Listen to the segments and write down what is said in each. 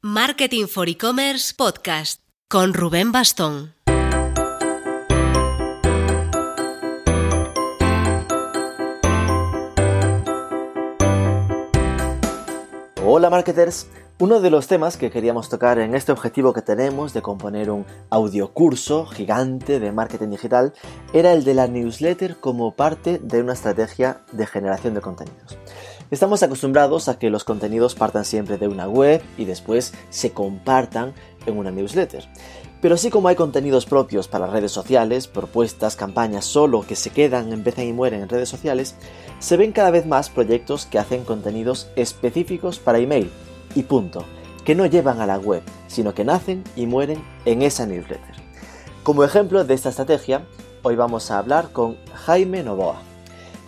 Marketing for E-Commerce Podcast con Rubén Bastón. Hola marketers, uno de los temas que queríamos tocar en este objetivo que tenemos de componer un audiocurso gigante de marketing digital era el de la newsletter como parte de una estrategia de generación de contenidos. Estamos acostumbrados a que los contenidos partan siempre de una web y después se compartan en una newsletter. Pero así como hay contenidos propios para redes sociales, propuestas, campañas solo que se quedan, empiezan y mueren en redes sociales, se ven cada vez más proyectos que hacen contenidos específicos para email y punto, que no llevan a la web, sino que nacen y mueren en esa newsletter. Como ejemplo de esta estrategia, hoy vamos a hablar con Jaime Novoa.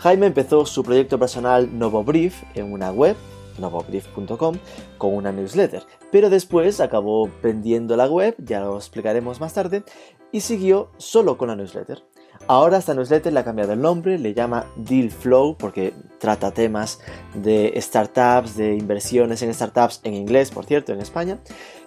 Jaime empezó su proyecto personal NovoBrief en una web novobrief.com con una newsletter, pero después acabó vendiendo la web, ya lo explicaremos más tarde, y siguió solo con la newsletter. Ahora esta newsletter le ha cambiado el nombre, le llama Deal Flow porque trata temas de startups, de inversiones en startups en inglés, por cierto, en España.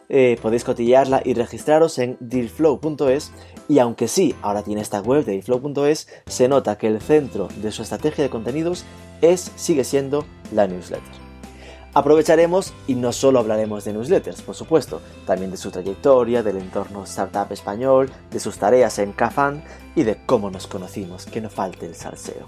Eh, podéis cotillarla y registraros en dealflow.es y aunque sí, ahora tiene esta web de dealflow.es, se nota que el centro de su estrategia de contenidos es, sigue siendo la newsletter. Aprovecharemos y no solo hablaremos de newsletters, por supuesto, también de su trayectoria, del entorno startup español, de sus tareas en Cafán y de cómo nos conocimos, que no falte el salseo.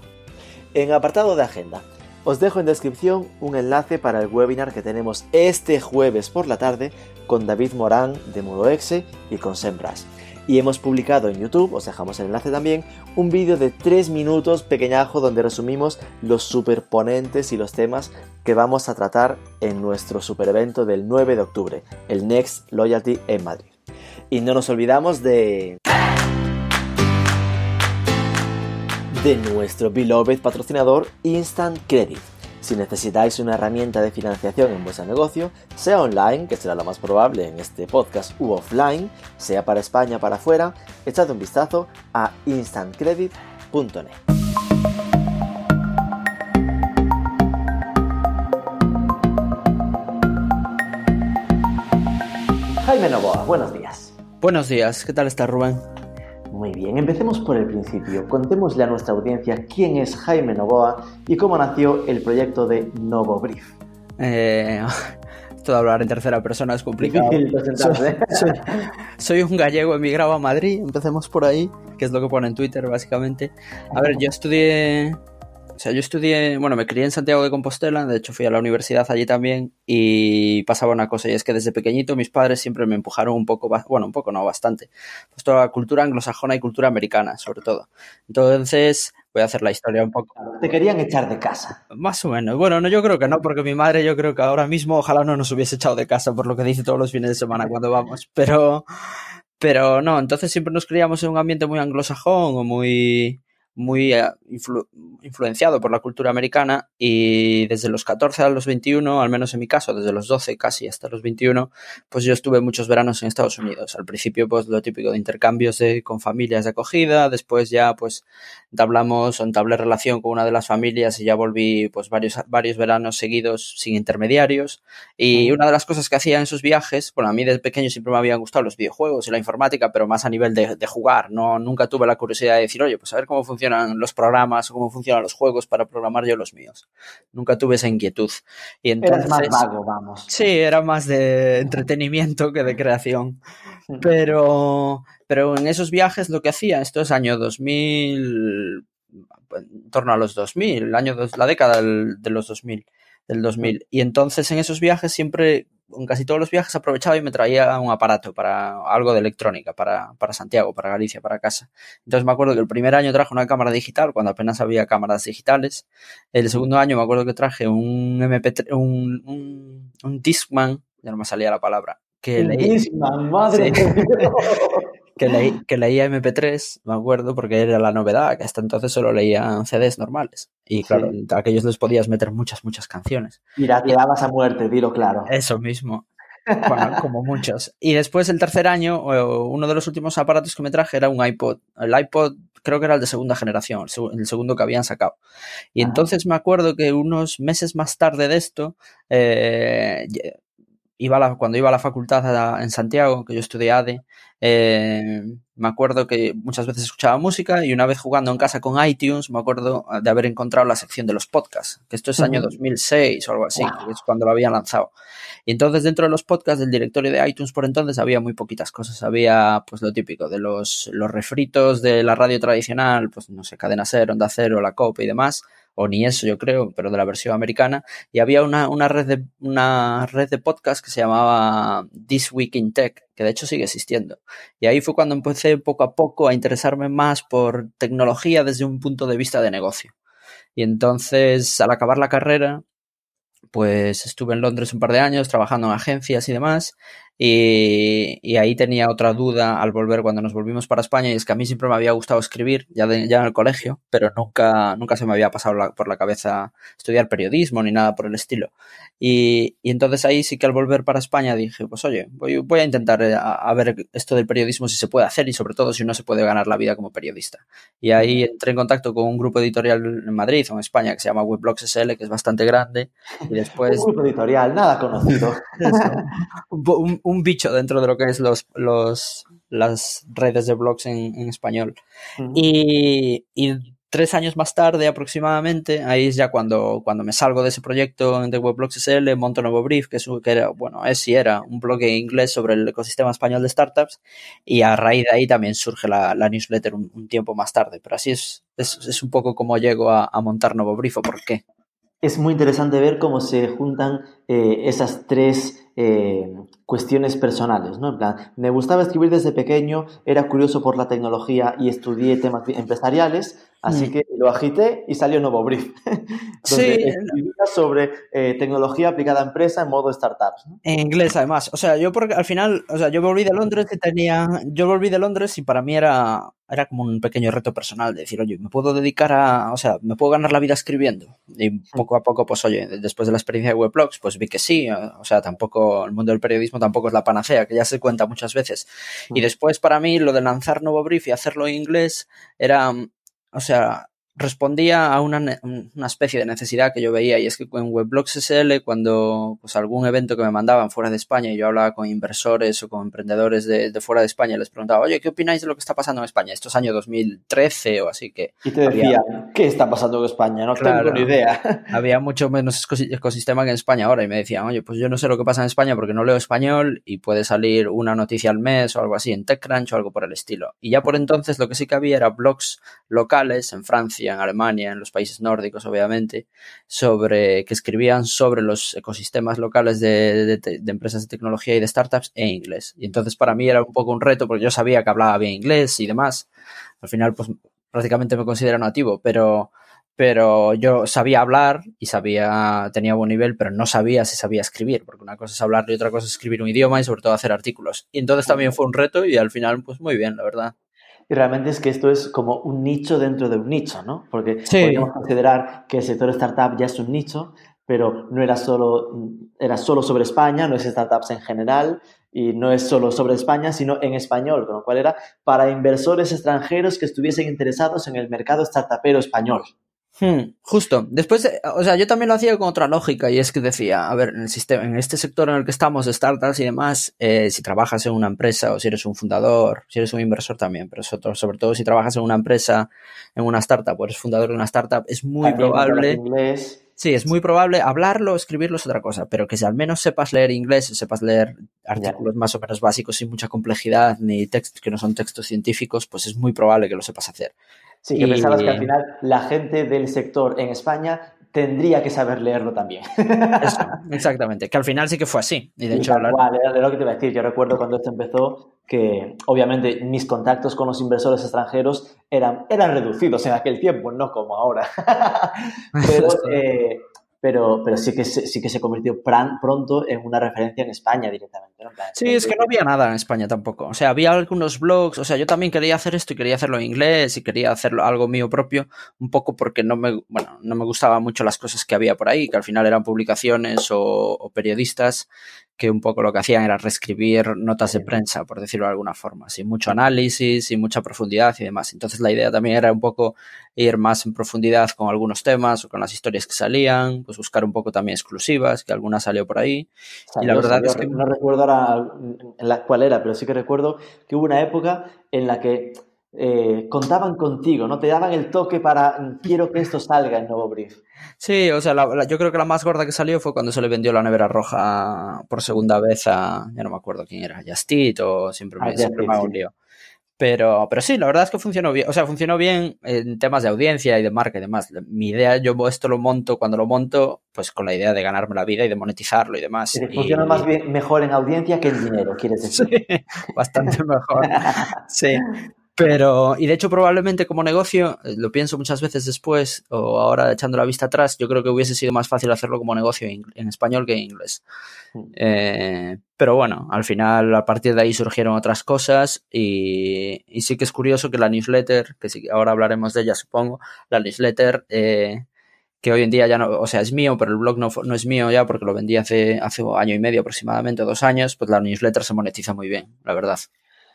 En apartado de agenda, os dejo en descripción un enlace para el webinar que tenemos este jueves por la tarde con David Morán de Modoexe y con Sembras y hemos publicado en YouTube, os dejamos el enlace también, un vídeo de 3 minutos pequeñajo donde resumimos los superponentes y los temas que vamos a tratar en nuestro super evento del 9 de octubre, el Next Loyalty en Madrid. Y no nos olvidamos de... de nuestro beloved patrocinador Instant Credit si necesitáis una herramienta de financiación en vuestro negocio, sea online, que será lo más probable en este podcast, u offline, sea para España para afuera, echad un vistazo a instantcredit.net. Jaime Novoa, buenos días. Buenos días, ¿qué tal está Rubén? Muy bien, empecemos por el principio. Contémosle a nuestra audiencia quién es Jaime Novoa y cómo nació el proyecto de Novo Brief. Eh, esto de hablar en tercera persona es complicado. presentarse. Soy, soy, un gallego emigrado a Madrid, empecemos por ahí, que es lo que pone en Twitter básicamente. A ver, yo estudié o sea, yo estudié, bueno, me crié en Santiago de Compostela, de hecho fui a la universidad allí también y pasaba una cosa y es que desde pequeñito mis padres siempre me empujaron un poco, bueno, un poco no, bastante, pues toda la cultura anglosajona y cultura americana, sobre todo. Entonces, voy a hacer la historia un poco. Te querían echar de casa. Más o menos. Bueno, no, yo creo que no, porque mi madre yo creo que ahora mismo ojalá no nos hubiese echado de casa por lo que dice todos los fines de semana cuando vamos, pero... Pero no, entonces siempre nos criamos en un ambiente muy anglosajón o muy muy eh, influ influenciado por la cultura americana y desde los 14 a los 21, al menos en mi caso, desde los 12 casi hasta los 21, pues yo estuve muchos veranos en Estados Unidos. Al principio, pues lo típico de intercambios de, con familias de acogida, después ya pues entablamos o entablé relación con una de las familias y ya volví pues varios, varios veranos seguidos sin intermediarios. Y una de las cosas que hacía en esos viajes, bueno, a mí desde pequeño siempre me habían gustado los videojuegos y la informática, pero más a nivel de, de jugar, no, nunca tuve la curiosidad de decir, oye, pues a ver cómo funciona funcionan los programas o cómo funcionan los juegos para programar yo los míos. Nunca tuve esa inquietud. Y entonces, más vago, vamos. Sí, era más de entretenimiento que de creación. Pero, pero en esos viajes lo que hacía, esto es año 2000, en torno a los 2000, el año, la década del, de los 2000, del 2000. Y entonces en esos viajes siempre en casi todos los viajes aprovechaba y me traía un aparato para algo de electrónica, para, para, Santiago, para Galicia, para casa. Entonces me acuerdo que el primer año traje una cámara digital, cuando apenas había cámaras digitales. El segundo año me acuerdo que traje un MP3, un, un, un Discman, ya no me salía la palabra. Que leí, Discman, madre sí, que, leí, que leía MP3, me acuerdo, porque era la novedad, que hasta entonces solo leían CDs normales. Y claro, sí. a aquellos les podías meter muchas, muchas canciones. Mira, te dabas a muerte, dilo claro. Eso mismo. Bueno, como muchos. Y después, el tercer año, uno de los últimos aparatos que me traje era un iPod. El iPod creo que era el de segunda generación, el segundo que habían sacado. Y ah. entonces me acuerdo que unos meses más tarde de esto, eh, iba la, cuando iba a la facultad en Santiago, que yo estudié ADE, eh, me acuerdo que muchas veces escuchaba música y una vez jugando en casa con iTunes, me acuerdo de haber encontrado la sección de los podcasts, que esto es año 2006 o algo así, que es cuando lo habían lanzado. Y entonces dentro de los podcasts del directorio de iTunes por entonces había muy poquitas cosas. Había pues lo típico de los, los refritos de la radio tradicional, pues no sé, Cadena Cero, Onda Cero, La Copa y demás o ni eso yo creo, pero de la versión americana, y había una, una, red, de, una red de podcast que se llamaba This Week in Tech, que de hecho sigue existiendo. Y ahí fue cuando empecé poco a poco a interesarme más por tecnología desde un punto de vista de negocio. Y entonces, al acabar la carrera, pues estuve en Londres un par de años trabajando en agencias y demás, y, ahí tenía otra duda al volver cuando nos volvimos para España y es que a mí siempre me había gustado escribir ya, ya en el colegio, pero nunca, nunca se me había pasado por la cabeza estudiar periodismo ni nada por el estilo. Y, entonces ahí sí que al volver para España dije, pues oye, voy, voy a intentar eh, a, ver esto del periodismo si se puede hacer y sobre todo si uno se puede ganar la vida como periodista. Y ahí entré en contacto con un grupo editorial en Madrid o en España que se llama Weblogs SL, que es bastante grande. Y después... un grupo editorial, nada conocido. un bicho dentro de lo que es los, los las redes de blogs en, español. y, tres años más tarde aproximadamente, ahí es ya cuando, cuando me salgo de ese proyecto de Weblogs SL, monto Nuevo Brief, que, es, que era, bueno, es y era un blog en inglés sobre el ecosistema español de startups, y a raíz de ahí también surge la, newsletter un, tiempo más tarde, pero así es, es, un poco como llego a, a montar Nuevo Brief o por qué. Es muy interesante ver cómo se juntan eh, esas tres eh, cuestiones personales, ¿no? Me gustaba escribir desde pequeño, era curioso por la tecnología y estudié temas empresariales, así mm. que lo agité y salió Nuevo Brief, donde sí. sobre eh, tecnología aplicada a empresa en modo startups. En inglés, además. O sea, yo porque al final, o sea, yo volví de Londres y tenía, yo volví de Londres y para mí era, era como un pequeño reto personal de decir, oye, me puedo dedicar a, o sea, me puedo ganar la vida escribiendo. Y mm. poco a poco, pues oye, después de la experiencia de Weblogs, pues vi que sí, o sea, tampoco, el mundo del periodismo tampoco es la panacea, que ya se cuenta muchas veces. Y mm. después para mí lo de lanzar nuevo brief y hacerlo en inglés era, o sea, respondía a una, una, especie de necesidad que yo veía y es que en Weblogs SL cuando pues algún evento que me mandaban fuera de España y yo hablaba con inversores o con emprendedores de, de fuera de España les preguntaba oye ¿qué opináis de lo que está pasando en España? Esto es año 2013 o así que y te decía ¿qué está pasando en España? no tengo ni idea había mucho menos ecosistema que en España ahora y me decían oye pues yo no sé lo que pasa en España porque no leo español y puede salir una noticia al mes o algo así en TechCrunch o algo por el estilo y ya por entonces lo que sí que había era blogs locales en Francia en Alemania, en los países nórdicos, obviamente, sobre que escribían sobre los ecosistemas locales de, empresas de tecnología y de startups en inglés. Y entonces para mí era un poco un reto porque yo sabía que hablaba bien inglés y demás. Al final, pues prácticamente me considero nativo, pero pero yo sabía hablar y sabía, tenía buen nivel, pero no sabía si sabía escribir, porque una cosa es hablar y otra cosa es escribir un idioma y sobre todo hacer artículos. Y entonces también fue un reto y al final, pues muy bien, la verdad. Y realmente es que esto es como un nicho dentro de un nicho, ¿no? Porque podríamos considerar que el sector startup ya es un nicho, pero no era solo, era solo sobre España, no es startups en general y no es solo sobre España, sino en español, con lo cual era para inversores extranjeros que estuviesen interesados en el mercado startupero español. Hmm, justo. Después, o sea, yo también lo hacía con otra lógica y es que decía, a ver, en el sistema, en este sector en el que estamos, startups y demás, eh, si trabajas en una empresa o si eres un fundador, si eres un inversor también, pero sobre, todo si trabajas en una empresa, en una startup o eres fundador de una startup, es muy probable. Sí, es muy probable hablarlo, escribirlo es otra cosa, pero que si al menos sepas leer inglés, sepas leer artículos más o menos básicos sin mucha complejidad, ni textos que no son textos científicos, pues es muy probable que lo sepas hacer. Sí, que pensabas que al final la gente del sector en España tendría que saber leerlo también. exactamente, que al final sí que fue así. Y de hecho, era lo que te iba a decir. Yo recuerdo cuando esto empezó que obviamente mis contactos con los inversores extranjeros eran, eran reducidos en aquel tiempo, no como ahora. pero, eh, pero, pero, sí, que se, sí que se convirtió pronto en una referencia en España directamente. Sí, es que no había nada en España tampoco. O sea, había algunos blogs. O sea, yo también quería hacer esto y quería hacerlo en inglés y quería hacerlo algo mío propio, un poco porque no me, bueno, no me gustaban mucho las cosas que había por ahí, que al final eran publicaciones o, o periodistas que un poco lo que hacían era reescribir notas de prensa, por decirlo de alguna forma, sin mucho análisis, sin mucha profundidad y demás. Entonces la idea también era un poco ir más en profundidad con algunos temas o con las historias que salían, pues buscar un poco también exclusivas, que alguna salió por ahí. y la verdad es que... No recuerdo ahora la, cuál era, pero sí que recuerdo que hubo una época en la que eh, contaban contigo, ¿no? Te daban el toque para quiero que esto salga en nuevo brief. Sí, o sea, yo creo que la más gorda que salió fue cuando se le vendió la nevera roja por segunda vez a, ya no me acuerdo quién era, Justit o siempre me, ah, me un lío. Pero, pero sí, la verdad es que funcionó bien. O sea, funcionó bien en temas de audiencia y de marca y demás. Mi idea, yo esto lo monto cuando lo monto, pues con la idea de ganarme la vida y de monetizarlo y demás. funciona más bien mejor en audiencia que en dinero, quieres decir. Sí, bastante mejor. sí. Pero, y de hecho, probablemente como negocio, eh, lo pienso muchas veces después, o ahora echando la vista atrás, yo creo que hubiese sido más fácil hacerlo como negocio en, español que en inglés. Mm. Eh, pero bueno, al final, a partir de ahí surgieron otras cosas, y, y, sí que es curioso que la newsletter, que sí, ahora hablaremos de ella, supongo, la newsletter, eh, que hoy en día ya no, o sea, es mío, pero el blog no, no es mío ya porque lo vendí hace, hace año y medio aproximadamente, dos años, pues la newsletter se monetiza muy bien, la verdad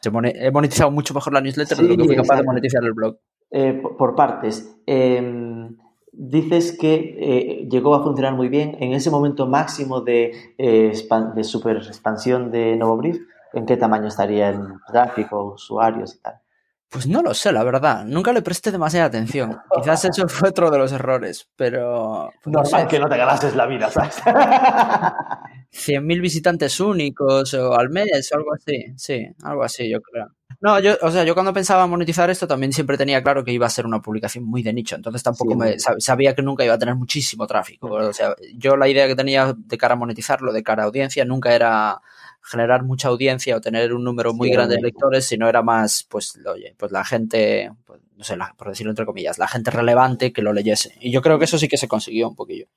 he monetizado mucho mejor la newsletter de lo que fui capaz de monetizar el blog. Eh, por partes. Em, dices que eh, llegó a funcionar muy bien en ese momento máximo de, eh, de super expansión de NovoBrief. ¿En qué tamaño estaría el tráfico, usuarios y tal? Pues no lo sé, la verdad. Nunca le presté demasiada atención. Quizás eso fue otro de los errores, pero... Pues no, sé. que no te ganases la vida, ¿sabes? 100.000 visitantes únicos o al mes o algo así. Sí, algo así, yo creo. No, yo, o sea, yo cuando pensaba monetizar esto también siempre tenía claro que iba a ser una publicación muy de nicho, entonces tampoco me sabía que nunca iba a tener muchísimo tráfico. O sea, yo la idea que tenía de cara a monetizarlo, de cara a audiencia, nunca era generar mucha audiencia o tener un número muy grande de lectores, sino era más, pues, oye, pues la gente, pues, no sé, por decirlo entre comillas, la gente relevante que lo leyese. Y yo creo que eso sí que se consiguió un poquillo.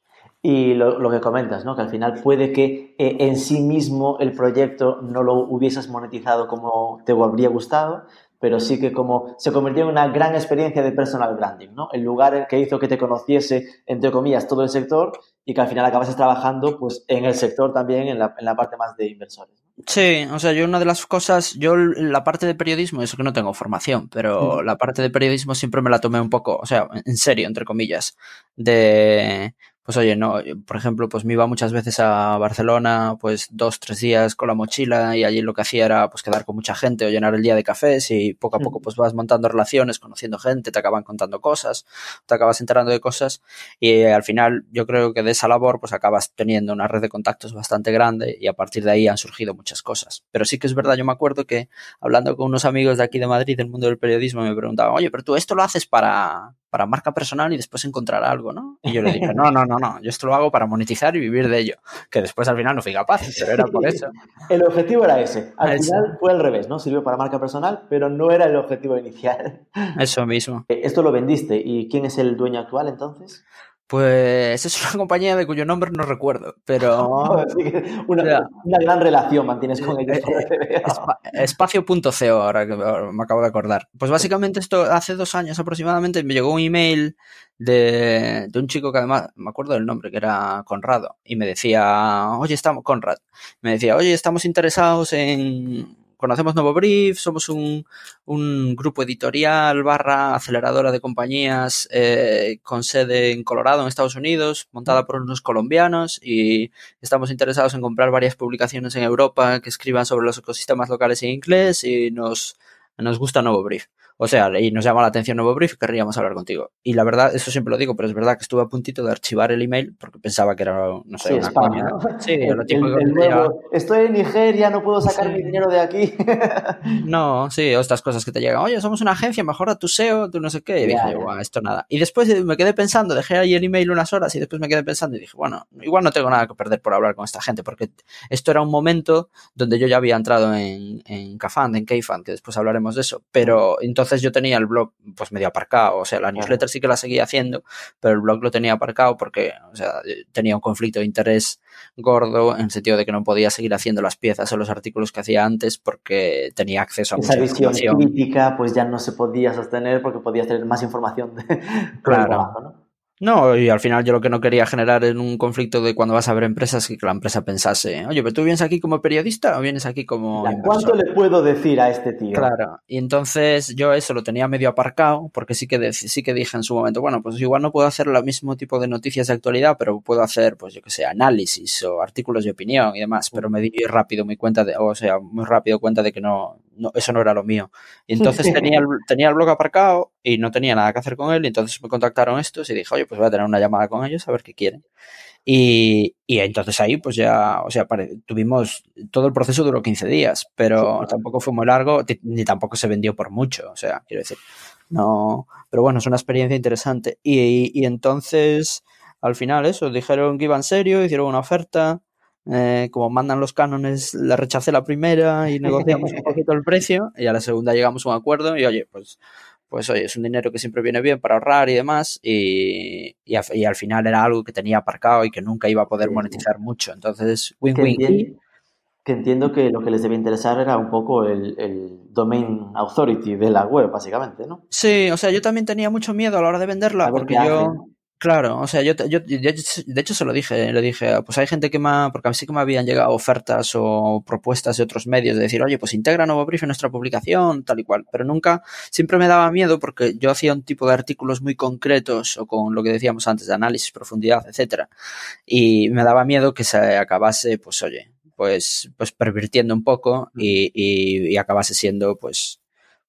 Y lo, que comentas, ¿no? Que al final puede que eh, en sí mismo el proyecto no lo hubieses monetizado como te habría gustado, pero sí que como se convirtió en una gran experiencia de personal branding, ¿no? El lugar que hizo que te conociese, entre comillas, todo el sector y que al final acabases trabajando pues en el sector también, en la, en la parte más de inversores. Sí, o sea, yo una de las cosas, yo la parte de periodismo, eso que no tengo formación, pero la parte de periodismo siempre me la tomé un poco, o sea, en serio, entre comillas, de pues oye, no, por ejemplo, pues me iba muchas veces a Barcelona, pues dos, tres días con la mochila y allí lo que hacía era pues quedar con mucha gente o llenar el día de cafés y poco a poco pues vas montando relaciones, conociendo gente, te acaban contando cosas, te acabas enterando de cosas y al final yo creo que de esa labor pues acabas teniendo una red de contactos bastante grande y a partir de ahí han surgido muchas cosas. Pero sí que es verdad, yo me acuerdo que hablando con unos amigos de aquí de Madrid del mundo del periodismo me preguntaban, oye, pero tú esto lo haces para, para marca personal y después encontrar algo, ¿no? Y yo le dije, no, no, no, no, yo esto lo hago para monetizar y vivir de ello, que después al final no fui capaz, pero era por eso. el objetivo era ese, al final fue al revés, ¿no? Sirvió para marca personal, pero no era el objetivo inicial. Eso mismo. Esto lo vendiste, ¿y quién es el dueño actual entonces? Pues es una compañía de cuyo nombre no recuerdo, pero... una, gran relación mantienes con ellos. Eh, espacio.co, ahora que me acabo de acordar. Pues básicamente esto hace dos años aproximadamente me llegó un email de, de un chico que además, me acuerdo del nombre, que era Conrado, y me decía, oye, estamos, Conrad, me decía, oye, estamos interesados en conocemos Nuevo Brief, somos un, un grupo editorial barra aceleradora de compañías eh, con sede en Colorado, en Estados Unidos, montada por unos colombianos y estamos interesados en comprar varias publicaciones en Europa que escriban sobre los ecosistemas locales en inglés y nos, nos gusta Nuevo Brief. O sea, y nos llama la atención nuevo brief y querríamos hablar contigo. Y la verdad, eso siempre lo digo, pero es verdad que estuve a puntito de archivar el email porque pensaba que era, no sé, una coña. Sí, lo típico Estoy en Nigeria, no puedo sacar mi dinero de aquí. no, sí, o estas cosas que te llegan. Oye, somos una agencia, mejora tu SEO, tú no sé qué. Y dije, bueno, esto nada. Y después me quedé pensando, dejé ahí el email unas horas y después me quedé pensando y dije, bueno, igual no tengo nada que perder por hablar con esta gente porque esto era un momento donde yo ya había entrado en, en Cafand, en Kfand, que después hablaremos de eso. Pero entonces entonces yo tenía el blog pues medio aparcado, o sea, la newsletter sí que la seguía haciendo, pero el blog lo tenía aparcado porque, o sea, tenía un conflicto de interés gordo en el sentido de que no podía seguir haciendo las piezas o los artículos que hacía antes porque tenía acceso a Esa visión crítica pues ya no se podía sostener porque podías tener más información de, claro. ¿no? No, y al final yo lo que no quería generar en un conflicto de cuando vas a ver empresas que la empresa pensase, oye, pero tú vienes aquí como periodista o vienes aquí como... ¿Cuánto le puedo decir a este tío? Claro, y entonces yo eso lo tenía medio aparcado porque sí que, sí que dije en su momento, bueno, pues igual no puedo hacer el mismo tipo de noticias de actualidad, pero puedo hacer, pues yo que sé, análisis o artículos de opinión y demás, pero me di rápido mi cuenta de, o sea, muy rápido cuenta de que no, no eso no era lo mío. Y entonces tenía el, tenía el blog aparcado y no tenía nada que hacer con él y entonces me contactaron estos y dije, oye, pues voy a tener una llamada con ellos a ver qué quieren. Y, y entonces ahí pues ya, o sea, tuvimos, todo el proceso duró 15 días, pero tampoco fue muy largo, ni tampoco se vendió por mucho, o sea, quiero decir, no, pero bueno, es una experiencia interesante. Y, y entonces, al final eso, dijeron que iban serio, hicieron una oferta, eh, como mandan los cánones, la rechacé la primera y negociamos un poquito el precio y a la segunda llegamos a un acuerdo y oye, pues pues oye, es un dinero que siempre viene bien para ahorrar y demás, y, y, al final era algo que tenía aparcado y que nunca iba a poder monetizar mucho. Entonces, win-win. Que, entiendo que lo que les debía interesar era un poco el, el, domain authority de la web, básicamente, ¿no? Sí, o sea, yo también tenía mucho miedo a la hora de venderla, porque yo... Claro, o sea, yo, yo, de hecho se lo dije, le dije, pues hay gente que me, porque a mí sí que me habían llegado ofertas o propuestas de otros medios de decir, oye, pues integra Nuevo Brief en nuestra publicación, tal y cual, pero nunca, siempre me daba miedo porque yo hacía un tipo de artículos muy concretos o con lo que decíamos antes de análisis, profundidad, etcétera, y me daba miedo que se acabase, pues oye, pues, pues pervirtiendo un poco y, y, y acabase siendo, pues,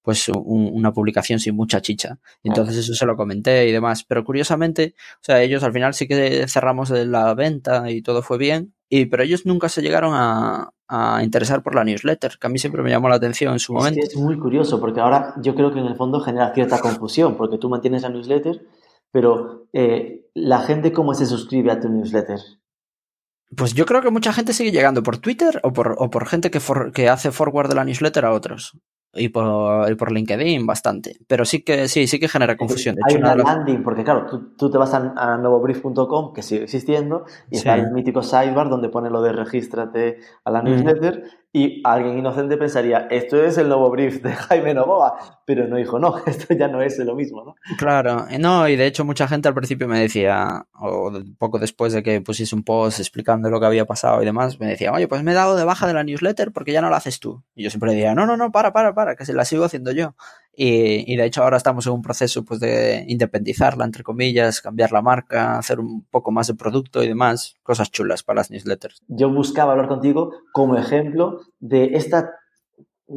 pues una publicación sin mucha chicha. Entonces eso se lo comenté y demás. Pero curiosamente, o sea, ellos al final sí que cerramos la venta y todo fue bien, y, pero ellos nunca se llegaron a, interesar por la newsletter, que a mí siempre me llamó la atención en su momento. Es, muy curioso, porque ahora yo creo que en el fondo genera cierta confusión, porque tú mantienes la newsletter, pero eh, la gente cómo se suscribe a tu newsletter. Pues yo creo que mucha gente sigue llegando por Twitter o por, o por gente que, que hace forward de la newsletter a otros y por, y por LinkedIn bastante. Pero sí que sí, sí que genera confusión. Hay una landing, porque claro, tú, te vas a, a novobrief.com, que sigue existiendo, y está el mítico sidebar donde pone lo de regístrate a la newsletter, y alguien inocente pensaría, esto es el nuevo brief de Jaime Novoa, pero no, hijo, no, esto ya no es lo mismo, ¿no? Claro, no, y de hecho mucha gente al principio me decía, o poco después de que pusiese un post explicando lo que había pasado y demás, me decía, oye, pues me he dado de baja de la newsletter porque ya no la haces tú. Y yo siempre decía, no, no, no, para, para, para, que se la sigo haciendo yo. Y, de hecho ahora estamos en un proceso pues de independizarla, entre comillas, cambiar la marca, hacer un poco más de producto y demás, cosas chulas para las newsletters. Yo buscaba hablar contigo como ejemplo de esta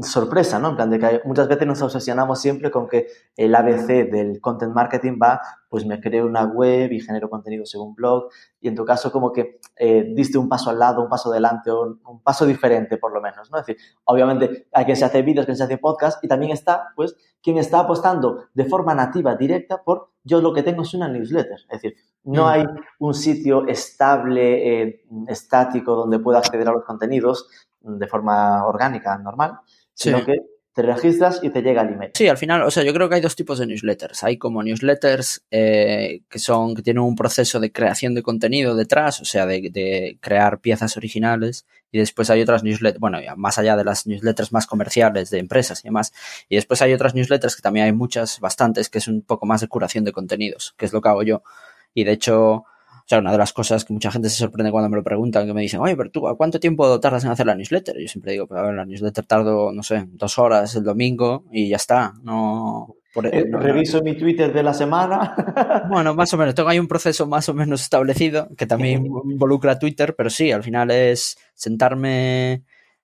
sorpresa, ¿no? En plan de que muchas veces nos obsesionamos siempre con que el ABC del content marketing va, pues me creo una web y genero contenido según blog y en tu caso como que eh, diste un paso al lado, un paso adelante un, paso diferente por lo menos, ¿no? Es decir, obviamente hay quien se hace vídeos, quien se hace podcast y también está, pues, quien está apostando de forma nativa, directa por yo lo que tengo es una newsletter, es decir, no mm. hay un sitio estable, eh, estático donde pueda acceder a los contenidos de forma orgánica, normal, sino que te registras y te llega el email. Sí, al final, o sea, yo creo que hay dos tipos de newsletters. Hay como newsletters eh, que son, que tienen un proceso de creación de contenido detrás, o sea, de, crear piezas originales. Y después hay otras newsletters, bueno, más allá de las newsletters más comerciales de empresas y demás. Y después hay otras newsletters que también hay muchas, bastantes, que es un poco más de curación de contenidos, que es lo que hago yo. Y de hecho, o sea, una de las cosas que mucha gente se sorprende cuando me lo preguntan, que me dicen, oye, pero tú, ¿a cuánto tiempo tardas en hacer la newsletter? Y yo siempre digo, pues a ver, la newsletter tardo, no sé, dos horas el domingo y ya está. No, eh, reviso mi Twitter de la semana. Bueno, más o menos. Tengo ahí un proceso más o menos establecido que también involucra Twitter, pero sí, al final es sentarme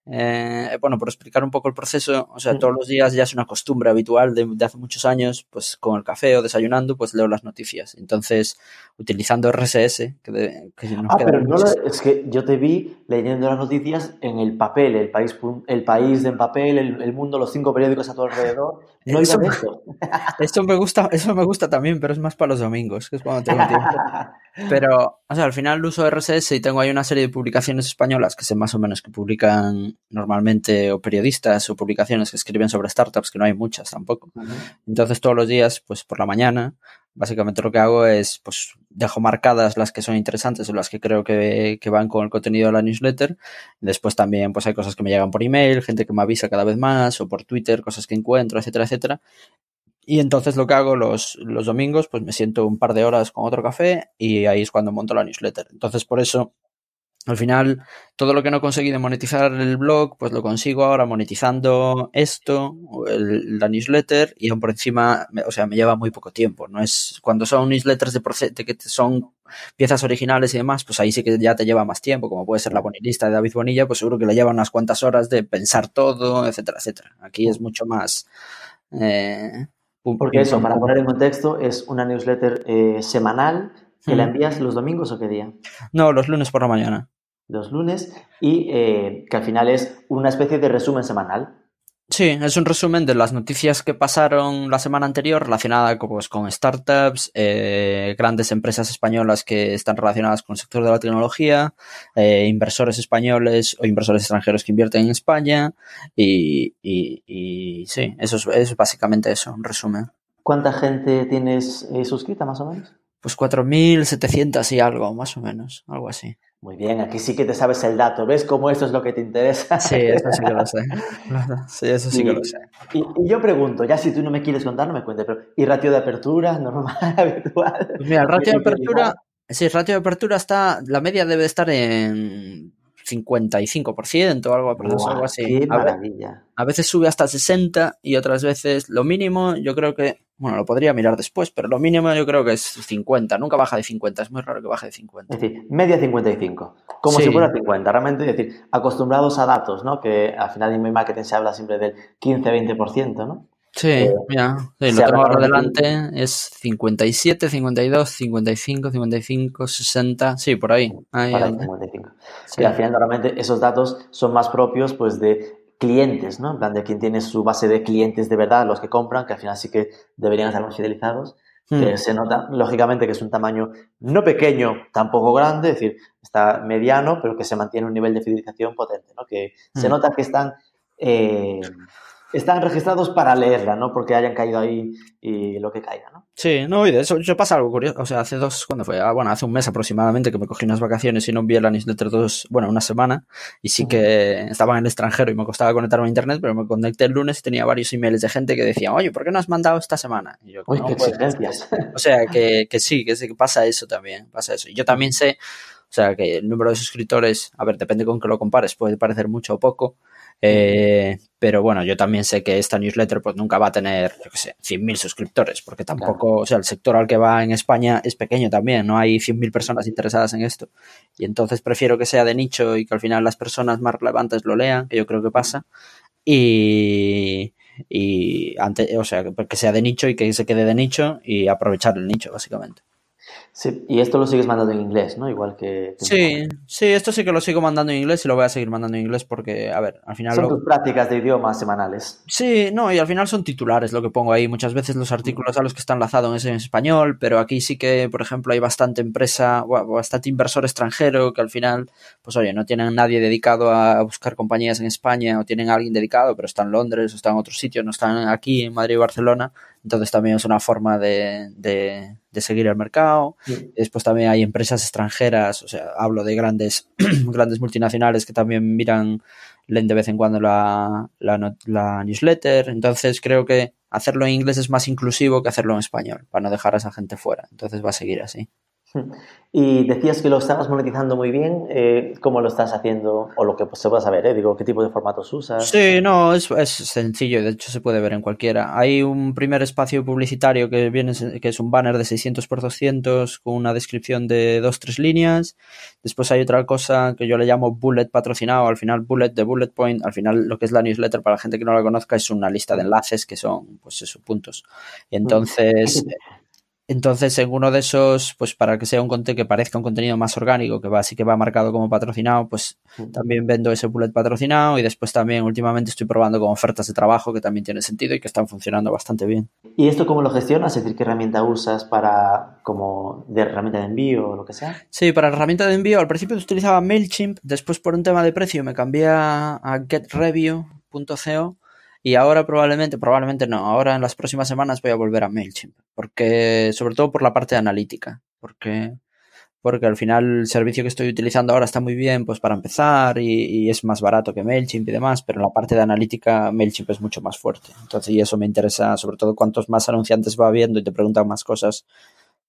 eh, bueno, por explicar un poco el proceso, o sea, mm. todos los días ya es una costumbre habitual de, hace muchos años, pues con el café o desayunando, pues leo las noticias. Entonces, utilizando RSS, que, Ah, pero no es que yo te vi leyendo las noticias en el papel, el país, el país en papel, el, mundo, los cinco periódicos a tu alrededor. No eso, eso. me gusta, eso me gusta también, pero es más para los domingos, que es cuando tengo tiempo. Pero, o sea, al final uso RSS y tengo ahí una serie de publicaciones españolas que sé más o menos que publican normalmente o periodistas o publicaciones que escriben sobre startups, que no hay muchas tampoco. Entonces todos los días, pues por la mañana, básicamente lo que hago es, pues dejo marcadas las que son interesantes o las que creo que, que van con el contenido de la newsletter. Después también, pues hay cosas que me llegan por email, gente que me avisa cada vez más o por Twitter, cosas que encuentro, etcétera, etcétera. Y entonces lo que hago los, los domingos, pues me siento un par de horas con otro café y ahí es cuando monto la newsletter. Entonces por eso, al final, todo lo que no conseguí de monetizar el blog, pues lo consigo ahora monetizando esto, el, la newsletter, y aún por encima, o sea, me lleva muy poco tiempo. No es cuando son newsletters de, de que son piezas originales y demás, pues ahí sí que ya te lleva más tiempo, como puede ser la bonilista de David Bonilla, pues seguro que le lleva unas cuantas horas de pensar todo, etcétera, etcétera. Aquí es mucho más. Eh, porque eso, para poner en contexto, es una newsletter eh, semanal que la envías los domingos o qué día? No, los lunes por la mañana. Los lunes y eh, que al final es una especie de resumen semanal. Sí, es un resumen de las noticias que pasaron la semana anterior relacionada pues, con startups, eh, grandes empresas españolas que están relacionadas con el sector de la tecnología, eh, inversores españoles o inversores extranjeros que invierten en España y, y, y sí, eso es, es, básicamente eso, un resumen. ¿Cuánta gente tienes suscrita más o menos? Pues 4.700 y algo, más o menos, algo así. Muy bien, aquí sí que te sabes el dato. ¿Ves cómo esto es lo que te interesa? Sí, eso sí que lo sé. Sí, eso sí que lo sé. Y, y, yo pregunto, ya si tú no me quieres contar, no me cuentes, pero ¿y ratio de apertura normal, habitual? Pues mira, el ratio de apertura, sí, el ratio de apertura está, la media debe estar en 55% o algo, wow, algo así. Qué maravilla. A, a, veces sube hasta 60 y otras veces lo mínimo, yo creo que, bueno, lo podría mirar después, pero lo mínimo yo creo que es 50, nunca baja de 50, es muy raro que baje de 50. Es decir, media 55, como sí. si fuera 50, realmente, es decir, acostumbrados a datos, ¿no? Que al final en mi marketing se habla siempre del 15-20%, ¿no? Sí, eh, mira, sí, lo tengo ahora delante, es 57, 52, 55, 55, 60, sí, por ahí. ahí, ahí. 55. Sí. Y al final normalmente esos datos son más propios pues de clientes, ¿no? En plan de quien tiene su base de clientes de verdad, los que compran, que al final sí que deberían estar más fidelizados. Hmm. Que se nota, lógicamente, que es un tamaño no pequeño, tampoco grande, es decir, está mediano, pero que se mantiene un nivel de fidelización potente, ¿no? Que Hmm. se nota que están eh, están registrados para leerla, ¿no? Porque hayan caído ahí y lo que caiga, ¿no? Sí, no, y de eso yo pasa algo curioso. O sea, hace dos, ¿cuándo fue? Ah, bueno, hace un mes aproximadamente que me cogí unas vacaciones y no envié la newsletter dos, bueno, una semana. Y sí que estaba en el extranjero y me costaba conectarme a internet, pero me conecté el lunes y tenía varios emails de gente que decía, oye, ¿por qué no has mandado esta semana? Y yo, Uy, no, qué pues, exigencias. O sea, que, que sí, que, sí, que pasa eso también, pasa eso. Y yo también sé, o sea, que el número de suscriptores, a ver, depende con que lo compares, puede parecer mucho o poco. Eh, pero bueno, yo también sé que esta newsletter pues nunca va a tener, yo qué sé, 100.000 suscriptores, porque tampoco, claro. o sea, el sector al que va en España es pequeño también, no hay 100.000 personas interesadas en esto. Y entonces prefiero que sea de nicho y que al final las personas más relevantes lo lean, que yo creo que pasa. Y, y antes, o sea, que sea de nicho y que se quede de nicho y aprovechar el nicho, básicamente. Sí, y esto lo sigues mandando en inglés, ¿no? Igual que... Sí, sí, esto sí que lo sigo mandando en inglés y lo voy a seguir mandando en inglés porque, a ver, al final... Son lo... tus prácticas de idiomas semanales. Sí, no, y al final son titulares lo que pongo ahí. Muchas veces los artículos a los que está enlazado es en español, pero aquí sí que, por ejemplo, hay bastante empresa, bastante inversor extranjero que al final, pues oye, no tienen nadie dedicado a buscar compañías en España o tienen a alguien dedicado, pero está en Londres o está en otros sitios, no están aquí en Madrid y Barcelona. Entonces también es una forma de, de, de seguir el mercado. Sí. Después también hay empresas extranjeras, o sea, hablo de grandes, grandes multinacionales que también miran, leen de vez en cuando la, la, la, newsletter. Entonces creo que hacerlo en inglés es más inclusivo que hacerlo en español, para no dejar a esa gente fuera. Entonces va a seguir así. Y decías que lo estabas monetizando muy bien. Eh, ¿Cómo lo estás haciendo? O lo que pues, se pueda saber, ¿eh? Digo, ¿qué tipo de formatos usas? Sí, no, es, es, sencillo. De hecho, se puede ver en cualquiera. Hay un primer espacio publicitario que viene, que es un banner de 600 por 200 con una descripción de dos, tres líneas. Después hay otra cosa que yo le llamo bullet patrocinado. Al final, bullet de bullet point. Al final, lo que es la newsletter, para la gente que no la conozca, es una lista de enlaces que son, pues, esos puntos. Y entonces... entonces, en uno de esos, pues para que sea un contenido que parezca un contenido más orgánico, que va así que va marcado como patrocinado, pues también vendo ese bullet patrocinado y después también últimamente estoy probando con ofertas de trabajo que también tienen sentido y que están funcionando bastante bien. ¿Y esto cómo lo gestionas? Es decir, ¿qué herramienta usas para como de herramienta de envío o lo que sea? Sí, para herramienta de envío al principio utilizaba MailChimp, después por un tema de precio me cambié a getreview.co y ahora probablemente, probablemente no, ahora en las próximas semanas voy a volver a MailChimp, porque sobre todo por la parte de analítica, porque porque al final el servicio que estoy utilizando ahora está muy bien pues para empezar y, es más barato que MailChimp y demás, pero en la parte de analítica MailChimp es mucho más fuerte. Entonces, y eso me interesa, sobre todo cuantos más anunciantes va viendo y te preguntan más cosas,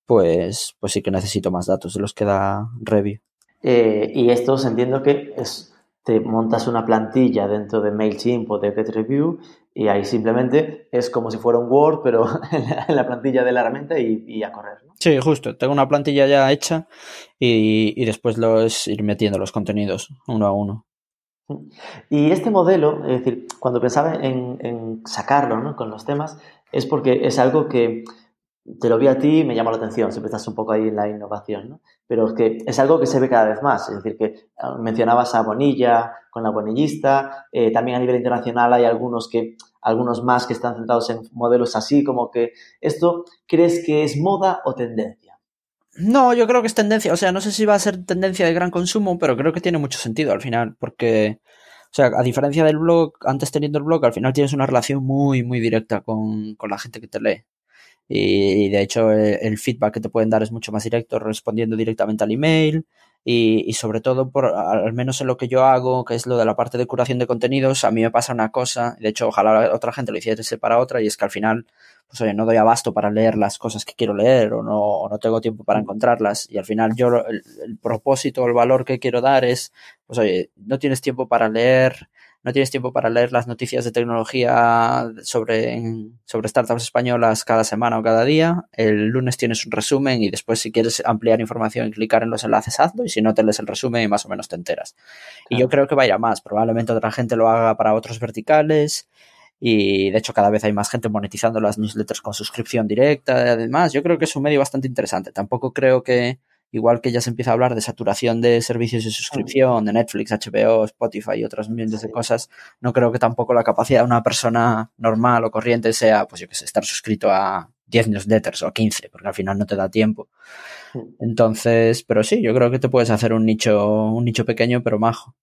pues, pues sí que necesito más datos de los que da Review. Eh, y esto entiendo que es te montas una plantilla dentro de MailChimp o de GetReview y ahí simplemente es como si fuera un Word, pero en la, plantilla de la herramienta y, a correr. ¿no? Sí, justo. Tengo una plantilla ya hecha y, después lo es ir metiendo los contenidos uno a uno. Y este modelo, es decir, cuando pensaba en, en sacarlo ¿no? con los temas, es porque es algo que te lo vi a ti y me llamó la atención, siempre estás un poco ahí en la innovación, ¿no? Pero es que es algo que se ve cada vez más, es decir, que ah, mencionabas a Bonilla con la bonillista, eh, también a nivel internacional hay algunos que algunos más que están centrados en modelos así, como que esto, ¿crees que es moda o tendencia? No, yo creo que es tendencia, o sea, no sé si va a ser tendencia de gran consumo, pero creo que tiene mucho sentido al final, porque, o sea, a diferencia del blog, antes teniendo el blog, al final tienes una relación muy, muy directa con, con la gente que te lee. Y, de hecho eh, el, feedback que te pueden dar es mucho más directo respondiendo directamente al email y, y, sobre todo por al menos en lo que yo hago que es lo de la parte de curación de contenidos a mí me pasa una cosa de hecho ojalá otra gente lo hiciese para otra y es que al final pues oye no doy abasto para leer las cosas que quiero leer o no, o no tengo tiempo para encontrarlas y al final yo el, el propósito el valor que quiero dar es pues oye no tienes tiempo para leer no tienes tiempo para leer las noticias de tecnología sobre, sobre startups españolas cada semana o cada día, el lunes tienes un resumen y después si quieres ampliar información y clicar en los enlaces, hazlo. Y si no te lees el resumen y más o menos te enteras. Y yo creo que va a ir a más, probablemente otra gente lo haga para otros verticales. Y de hecho cada vez hay más gente monetizando las newsletters con suscripción directa, además yo creo que es un medio bastante interesante, tampoco creo que igual que ya se empieza a hablar de saturación de servicios de suscripción, de Netflix, HBO, Spotify y otras millones de cosas, no creo que tampoco la capacidad de una persona normal o corriente sea, pues yo que sé, estar suscrito a 10 newsletters o 15, porque al final no te da tiempo. Entonces, pero sí, yo creo que te puedes hacer un nicho, un nicho pequeño pero majo.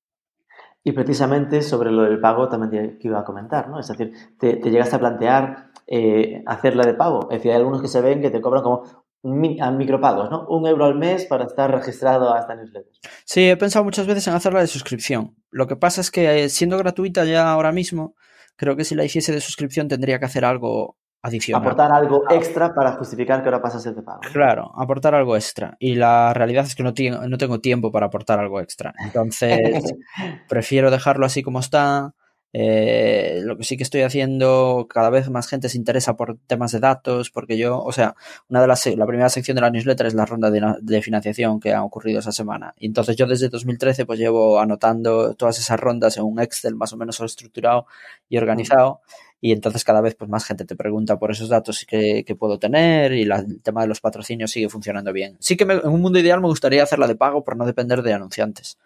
Y precisamente sobre lo del pago también te iba a comentar, ¿no? Es decir, te, llegaste a plantear eh, hacerla de pago. Es decir, hay algunos que se ven que te cobran como a micropagos, ¿no? Un euro al mes para estar registrado a esta newsletter. Sí, he pensado muchas veces en hacerla de suscripción. Lo que pasa es que eh, siendo gratuita ya ahora mismo, creo que si la hiciese de suscripción tendría que hacer algo adicional. Aportar algo extra para justificar que ahora pasa a ser de pago. Claro, aportar algo extra. Y la realidad es que no, no tengo tiempo para aportar algo extra. Entonces, prefiero dejarlo así como está eh, lo que sí que estoy haciendo, cada vez más gente se interesa por temas de datos, porque yo, o sea, una de las, la primera sección de la newsletter es la ronda de, financiación que ha ocurrido esa semana. Y entonces yo desde 2013 pues llevo anotando todas esas rondas en un Excel más o menos estructurado y organizado y entonces cada vez pues más gente te pregunta por esos datos que, que puedo tener y el tema de los patrocinios sigue funcionando bien. Sí que en un mundo ideal me gustaría hacerla de pago por no depender de anunciantes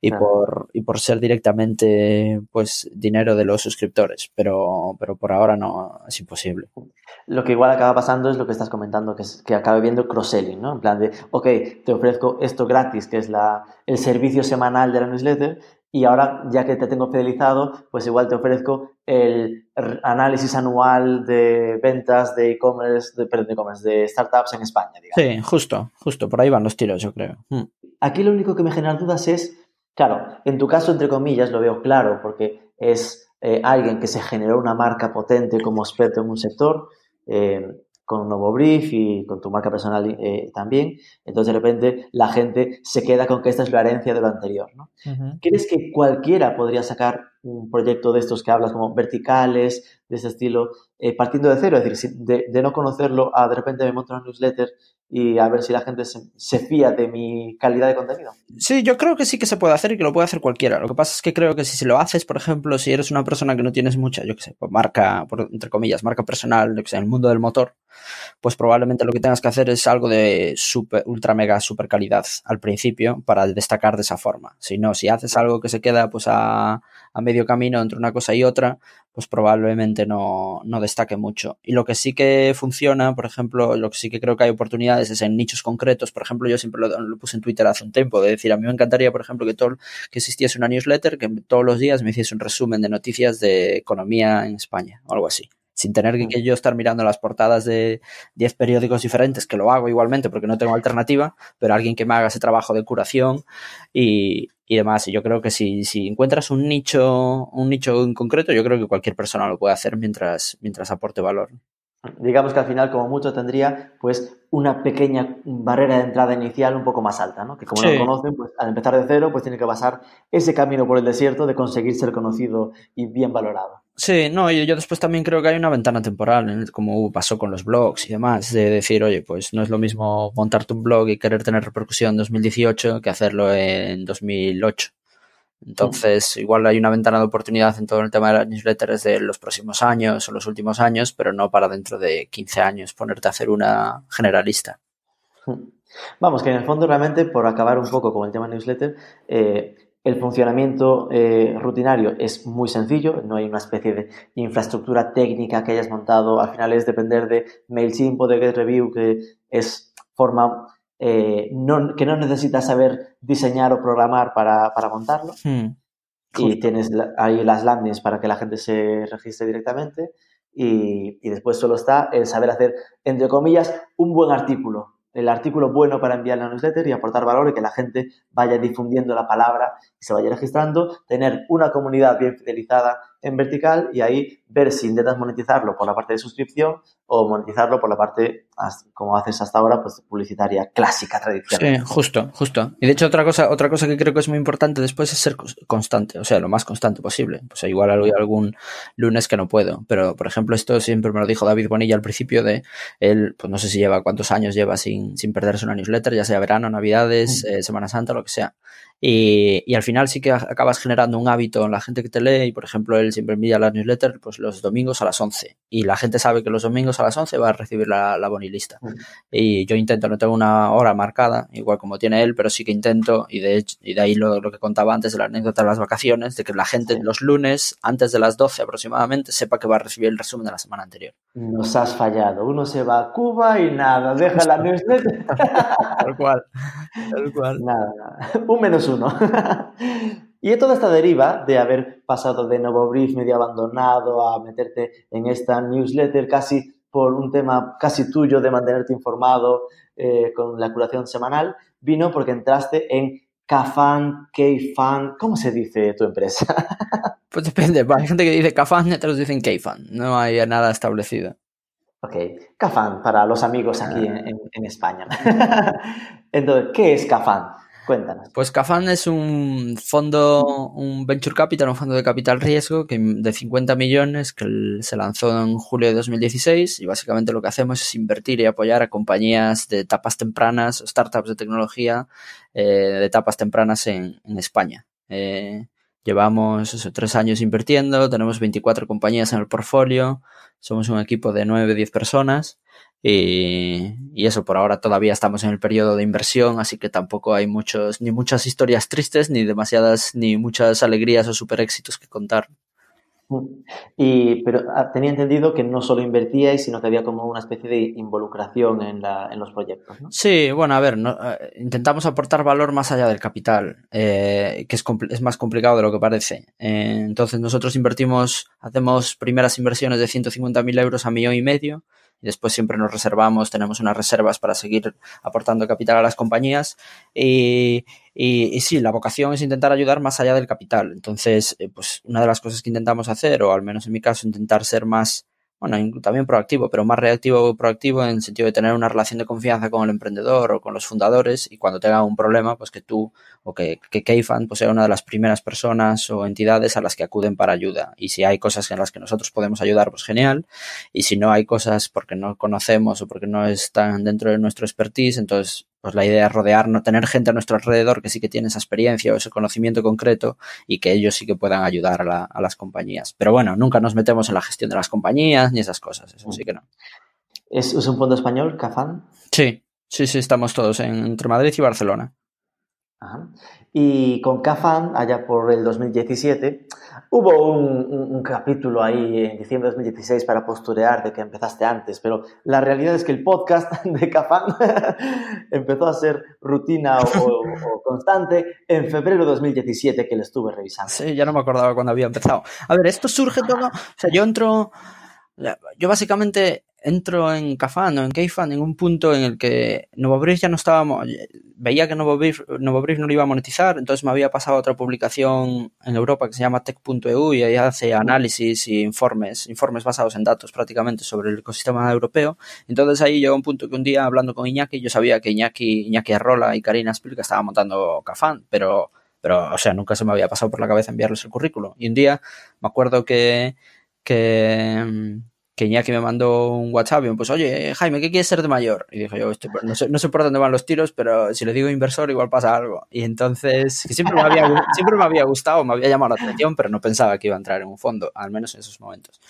y, por, y por ser directamente pues dinero de los suscriptores, pero, pero por ahora no, es imposible. Lo que igual acaba pasando es lo que estás comentando, que, es, que acabe viendo cross-selling, ¿no? En plan de, ok, te ofrezco esto gratis, que es la, el servicio semanal de la newsletter, y ahora, ya que te tengo fidelizado, pues igual te ofrezco el análisis anual de ventas de e-commerce, de, e-commerce, de startups en España. Digamos. Sí, justo, justo, por ahí van los tiros, yo creo. Mm. Aquí lo único que me genera dudas es, claro, en tu caso, entre comillas, lo veo claro, porque es eh, alguien que se generó una marca potente como experto en un sector, eh, con un nuevo brief y con tu marca personal eh, también. Entonces, de repente, la gente se queda con que esta es la herencia de lo anterior. ¿no? ¿Crees que cualquiera podría sacar un proyecto de estos que hablas como verticales, de ese estilo, eh, partiendo de cero? Es decir, de, no conocerlo a de repente me monto una newsletter y a ver si la gente se, fía de mi calidad de contenido. Sí, yo creo que sí que se puede hacer y que lo puede hacer cualquiera. Lo que pasa es que creo que si se lo haces, por ejemplo, si eres una persona que no tienes mucha, yo qué sé, pues marca, por, entre comillas, marca personal, yo que sé, en el mundo del motor, pues probablemente lo que tengas que hacer es algo de super, ultra mega super calidad al principio para destacar de esa forma. Si no, si haces algo que se queda pues a, a medio camino entre una cosa y otra, pues probablemente no, no, destaque mucho. Y lo que sí que funciona, por ejemplo, lo que sí que creo que hay oportunidades es en nichos concretos. Por ejemplo, yo siempre lo, puse en Twitter hace un tiempo, de decir, a mí me encantaría, por ejemplo, que, todo, que existiese una newsletter que todos los días me hiciese un resumen de noticias de economía en España o algo así. Sin tener que, que yo estar mirando las portadas de 10 periódicos diferentes, que lo hago igualmente porque no tengo alternativa, pero alguien que me haga ese trabajo de curación y, y demás. Y yo creo que si, si encuentras un nicho, un nicho en concreto, yo creo que cualquier persona lo puede hacer mientras, mientras aporte valor. Digamos que al final, como mucho, tendría pues una pequeña barrera de entrada inicial un poco más alta, ¿no? Que como sí. no conocen, pues al empezar de cero, pues tiene que pasar ese camino por el desierto de conseguir ser conocido y bien valorado. Sí, no, y yo después también creo que hay una ventana temporal, como pasó con los blogs y demás, de decir, oye, pues no es lo mismo montarte un blog y querer tener repercusión en 2018 que hacerlo en 2008. Entonces, igual hay una ventana de oportunidad en todo el tema de las newsletters de los próximos años o los últimos años, pero no para dentro de 15 años ponerte a hacer una generalista. Vamos, que en el fondo realmente, por acabar un poco con el tema newsletter, eh, el funcionamiento eh, rutinario es muy sencillo, no hay una especie de infraestructura técnica que hayas montado, al final es depender de MailChimp o de GetReview, que es forma eh, no, que no necesitas saber diseñar o programar para, para montarlo. Hmm. Y tienes ahí las landings para que la gente se registre directamente. Y, y, después solo está el saber hacer, entre comillas, un buen artículo. El artículo bueno para enviar la newsletter y aportar valor y que la gente vaya difundiendo la palabra y se vaya registrando. Tener una comunidad bien fidelizada en vertical y ahí ver si intentas monetizarlo por la parte de suscripción o monetizarlo por la parte, como haces hasta ahora, pues publicitaria clásica, tradicional. Sí, justo, justo. Y de hecho otra cosa, otra cosa que creo que es muy importante después es ser constante, o sea, lo más constante posible. Pues igual hay algún lunes que no puedo, pero por ejemplo esto siempre me lo dijo David Bonilla al principio de él, pues no sé si lleva cuántos años lleva sin, sin perderse una newsletter, ya sea verano, navidades, eh, Semana Santa, lo que sea. Y, y, al final sí que acabas generando un hábito en la gente que te lee y por ejemplo él siempre envía la newsletter pues los domingos a las 11 y la gente sabe que los domingos a las 11 va a recibir la, la bonilista mm. y yo intento, no tengo una hora marcada igual como tiene él, pero sí que intento y de, hecho, y de ahí lo, lo, que contaba antes de la anécdota de las vacaciones, de que la gente los lunes antes de las 12 aproximadamente sepa que va a recibir el resumen de la semana anterior. Nos has fallado, uno se va a Cuba y nada, deja la newsletter. tal cual, tal cual. Nada, nada. un menos uno. y toda esta deriva de haber pasado de Novo Brief medio abandonado a meterte en esta newsletter casi por un tema casi tuyo de mantenerte informado eh, con la curación semanal, vino porque entraste en Cafan, K-Fan, ¿cómo se dice tu empresa? pues depende, hay gente que dice Cafan otros dicen K-Fan, no hay nada establecido. Ok, Cafan para los amigos aquí en, en, en España. Entonces, ¿qué es Cafan? Cuéntanos. Pues Cafan es un fondo, un venture capital, un fondo de capital riesgo que de 50 millones que se lanzó en julio de 2016 y básicamente lo que hacemos es invertir y apoyar a compañías de etapas tempranas, startups de tecnología eh, de etapas tempranas en, España. Eh, llevamos tres años invirtiendo, tenemos 24 compañías en el portfolio, somos un equipo de 9-10 personas y, y, eso, por ahora todavía estamos en el periodo de inversión, así que tampoco hay muchos, ni muchas historias tristes, ni demasiadas, ni muchas alegrías o super éxitos que contar. Y, pero ah, tenía entendido que no solo invertíais, sino que había como una especie de involucración en, la, en los proyectos. ¿no? Sí, bueno, a ver, no, eh, intentamos aportar valor más allá del capital, eh, que es, es, más complicado de lo que parece. Eh, entonces, nosotros invertimos, hacemos primeras inversiones de 150.000 euros a millón y medio después siempre nos reservamos, tenemos unas reservas para seguir aportando capital a las compañías y, y, y, sí, la vocación es intentar ayudar más allá del capital. Entonces, eh, pues una de las cosas que intentamos hacer, o al menos en mi caso, intentar ser más bueno, también proactivo, pero más reactivo o proactivo en el sentido de tener una relación de confianza con el emprendedor o con los fundadores y cuando tenga un problema, pues que tú o que, que pues sea una de las primeras personas o entidades a las que acuden para ayuda. Y si hay cosas en las que nosotros podemos ayudar, pues genial. Y si no hay cosas porque no conocemos o porque no están dentro de nuestro expertise, entonces pues la idea es rodearnos, tener gente a nuestro alrededor que sí que tiene esa experiencia o ese conocimiento concreto y que ellos sí que puedan ayudar a, a las compañías. Pero bueno, nunca nos metemos en la gestión de las compañías ni esas cosas, eso sí que no. ¿Es, un fondo español, Cafán? Sí, sí, sí, estamos todos en, entre Madrid y Barcelona. Y con Cafan, allá por el 2017, hubo un, capítulo ahí en diciembre de 2016 para posturear de que empezaste antes, pero la realidad es que el podcast de Cafan empezó a ser rutina o, constante en febrero de 2017 que lo estuve revisando. Sí, ya no me acordaba cuando había empezado. A ver, esto surge todo, o sea, yo entro, yo básicamente entro en Cafán o en Keyfan en un punto en el que Novobrief ya no estábamos, veía que Novobrief, Novobrief no lo iba a monetizar, entonces me había pasado otra publicación en Europa que se llama tech.eu y ahí hace análisis y informes, informes basados en datos prácticamente sobre el ecosistema europeo. Entonces ahí llegó un punto que un día hablando con Iñaki, yo sabía que Iñaki, Iñaki Arrola y Karina Spilka estaban montando Cafán, pero, pero, o sea, nunca se me había pasado por la cabeza enviarles el currículo. Y un día me acuerdo que, que, que Iñaki me mandó un WhatsApp y me puso, oye, Jaime, ¿qué quieres ser de mayor? Y dije yo, no, sé, no sé por dónde van los tiros, pero si le digo inversor igual pasa algo. Y entonces, que siempre me había, siempre me había gustado, me había llamado la atención, pero no pensaba que iba a entrar en un fondo, al menos en esos momentos.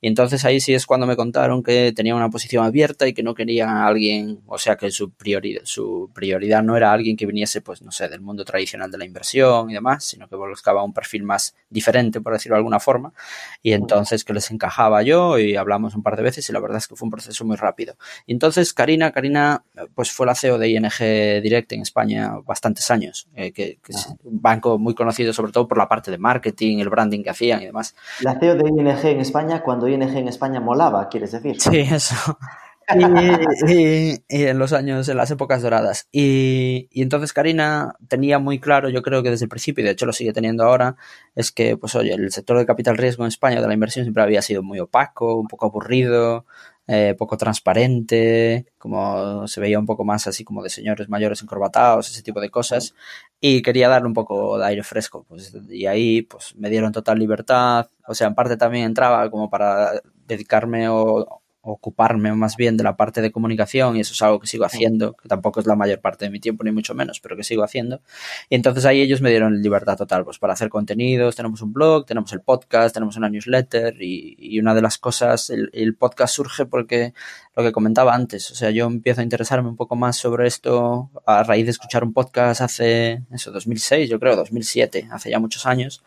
Y entonces ahí sí es cuando me contaron que tenía una posición abierta y que no quería a alguien, o sea, que su prioridad, su prioridad no era alguien que viniese, pues, no sé, del mundo tradicional de la inversión y demás, sino que buscaba un perfil más diferente, por decirlo de alguna forma. Y entonces que les encajaba yo y hablaba hablamos un par de veces y la verdad es que fue un proceso muy rápido. Y entonces Karina, Karina pues fue la CEO de ING Direct en España bastantes años, eh, que, es un banco muy conocido sobre todo por la parte de marketing, el branding que hacían y demás. La CEO de ING en España cuando ING en España molaba, quieres decir. Sí, eso. Y, en los años, en las épocas doradas. Y, y, entonces Karina tenía muy claro, yo creo que desde el principio, y de hecho lo sigue teniendo ahora, es que, pues oye, el sector de capital riesgo en España de la inversión siempre había sido muy opaco, un poco aburrido, eh, poco transparente, como se veía un poco más así como de señores mayores encorbatados, ese tipo de cosas, y quería darle un poco de aire fresco, pues, y ahí pues me dieron total libertad, o sea, en parte también entraba como para dedicarme o, ocuparme más bien de la parte de comunicación y eso es algo que sigo haciendo, que tampoco es la mayor parte de mi tiempo ni mucho menos, pero que sigo haciendo. Y entonces ahí ellos me dieron libertad total, pues para hacer contenidos, tenemos un blog, tenemos el podcast, tenemos una newsletter y, y una de las cosas, el, el, podcast surge porque lo que comentaba antes, o sea, yo empiezo a interesarme un poco más sobre esto a raíz de escuchar un podcast hace, eso, 2006, yo creo, 2007, hace ya muchos años,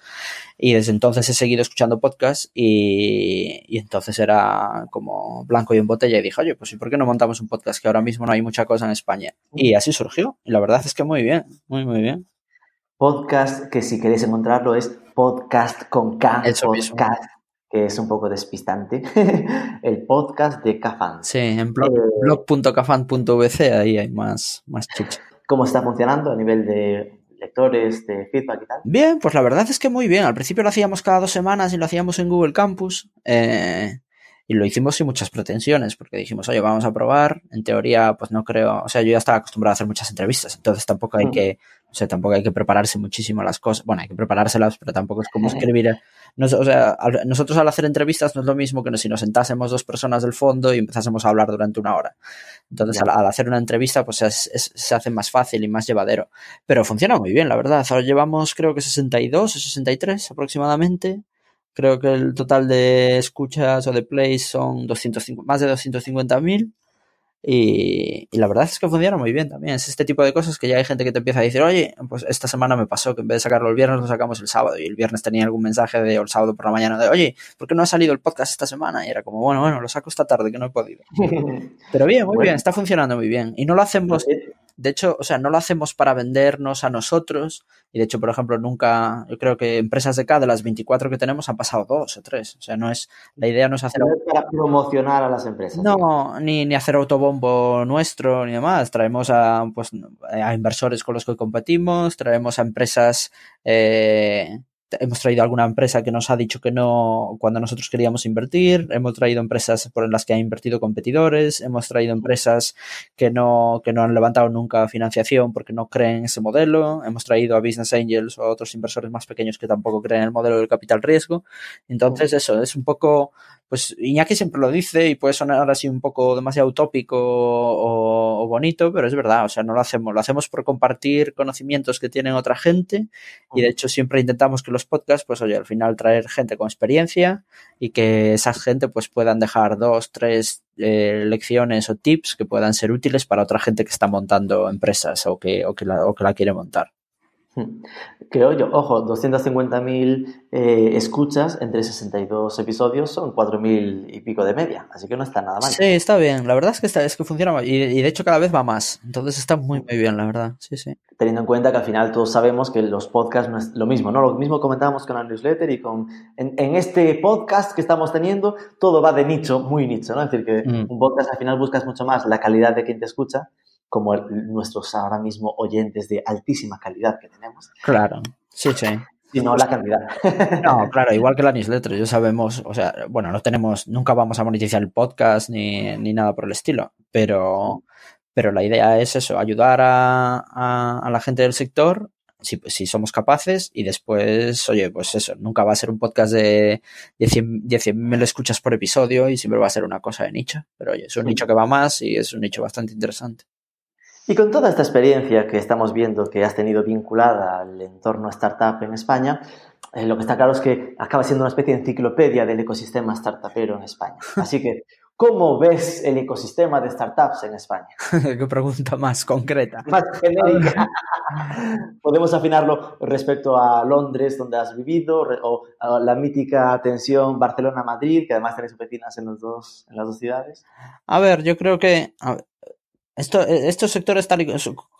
y desde entonces he seguido escuchando podcasts y, y entonces era como blanco y en botella y dije, oye, pues ¿y por qué no montamos un podcast que ahora mismo no hay mucha cosa en España? Y así surgió. Y la verdad es que muy bien, muy, muy bien. Podcast que si queréis encontrarlo es podcast con K, Eso podcast, que es un poco despistante. el podcast de Cafan. Sí, en blog.cafan.vc eh, ahí hay más, más chicha. ¿Cómo está funcionando a nivel de lectores, de feedback y tal? Bien, pues la verdad es que muy bien. Al principio lo hacíamos cada dos semanas y lo hacíamos en Google Campus. Eh, y lo hicimos sin muchas pretensiones, porque dijimos, oye, vamos a probar. En teoría, pues no creo, o sea, yo ya estaba acostumbrado a hacer muchas entrevistas, entonces tampoco hay que, o sea, tampoco hay que prepararse muchísimo las cosas. Bueno, hay que preparárselas, pero tampoco es como escribir. No, o sea, nosotros al hacer entrevistas no es lo mismo que si nos sentásemos dos personas del fondo y empezásemos a hablar durante una hora. Entonces, al, hacer una entrevista, pues se hace más fácil y más llevadero. Pero funciona muy bien, la verdad. Ahora llevamos, creo que 62 o 63 aproximadamente. Creo que el total de escuchas o de plays son 250, más de 250.000. Y, y la verdad es que funciona muy bien también. Es este tipo de cosas que ya hay gente que te empieza a decir, oye, pues esta semana me pasó que en vez de sacarlo el viernes, lo sacamos el sábado. Y el viernes tenía algún mensaje de el sábado por la mañana de, oye, ¿por qué no ha salido el podcast esta semana? Y era como, bueno, bueno, lo saco esta tarde que no he podido. Pero bien, muy bien, está funcionando muy bien. Y no lo hacemos. De hecho, o sea, no lo hacemos para vendernos a nosotros. Y de hecho, por ejemplo, nunca, yo creo que empresas de cada de las 24 que tenemos han pasado dos o tres. O sea, no es, la idea no es hacer... No es para promocionar a las empresas. No, ni, ni, hacer autobombo nuestro ni demás. Traemos a, pues, a inversores con los que competimos, traemos a empresas eh, hemos traído alguna empresa que nos ha dicho que no cuando nosotros queríamos invertir, hemos traído empresas por las que han invertido competidores, hemos traído empresas que no, que no han levantado nunca financiación porque no creen en ese modelo, hemos traído a Business Angels o a otros inversores más pequeños que tampoco creen en el modelo del capital riesgo. Entonces, eso es un poco pues Iñaki siempre lo dice y puede sonar así un poco demasiado utópico o, bonito, pero es verdad, o sea, no lo hacemos, lo hacemos por compartir conocimientos que tienen otra gente y de hecho siempre intentamos que los podcasts, pues oye, al final traer gente con experiencia y que esa gente pues puedan dejar dos, tres eh, lecciones o tips que puedan ser útiles para otra gente que está montando empresas o que, o que, la, o que la quiere montar. Creo yo, ojo, 250.000 eh, escuchas entre 62 episodios son 4.000 y pico de media, así que no está nada mal. Sí, está bien, la verdad es que, está, es que funciona y, y, de hecho cada vez va más, entonces está muy, muy bien, la verdad, sí, sí. Teniendo en cuenta que al final todos sabemos que los podcasts no es lo mismo, ¿no? Lo mismo comentábamos con la newsletter y con... En, en este podcast que estamos teniendo, todo va de nicho, muy nicho, ¿no? Es decir, que mm. un podcast al final buscas mucho más la calidad de quien te escucha como nuestros ahora mismo oyentes de altísima calidad que tenemos. Claro, sí, sí. Sino la cantidad. No, claro, igual que la newsletter, ya sabemos, o sea, bueno, no tenemos, nunca vamos a monetizar el podcast ni, ni nada por el estilo, pero, pero la idea es eso, ayudar a, a, a la gente del sector si, si, somos capaces y después, oye, pues eso, nunca va a ser un podcast de, de 100.000 escuchas por episodio y siempre va a ser una cosa de nicho, pero oye, es un nicho que va más y es un nicho bastante interesante. Y con toda esta experiencia que estamos viendo que has tenido vinculada al entorno startup en España, eh, lo que está claro es que acaba siendo una especie de enciclopedia del ecosistema startupero en España. Así que, ¿cómo ves el ecosistema de startups en España? Qué pregunta más concreta. Más genérica. Podemos afinarlo respecto a Londres, donde has vivido, o a la mítica tensión Barcelona-Madrid, que además tenéis oficinas en, los dos, en las dos ciudades. A ver, yo creo que esto, eh, estos sectores tal y,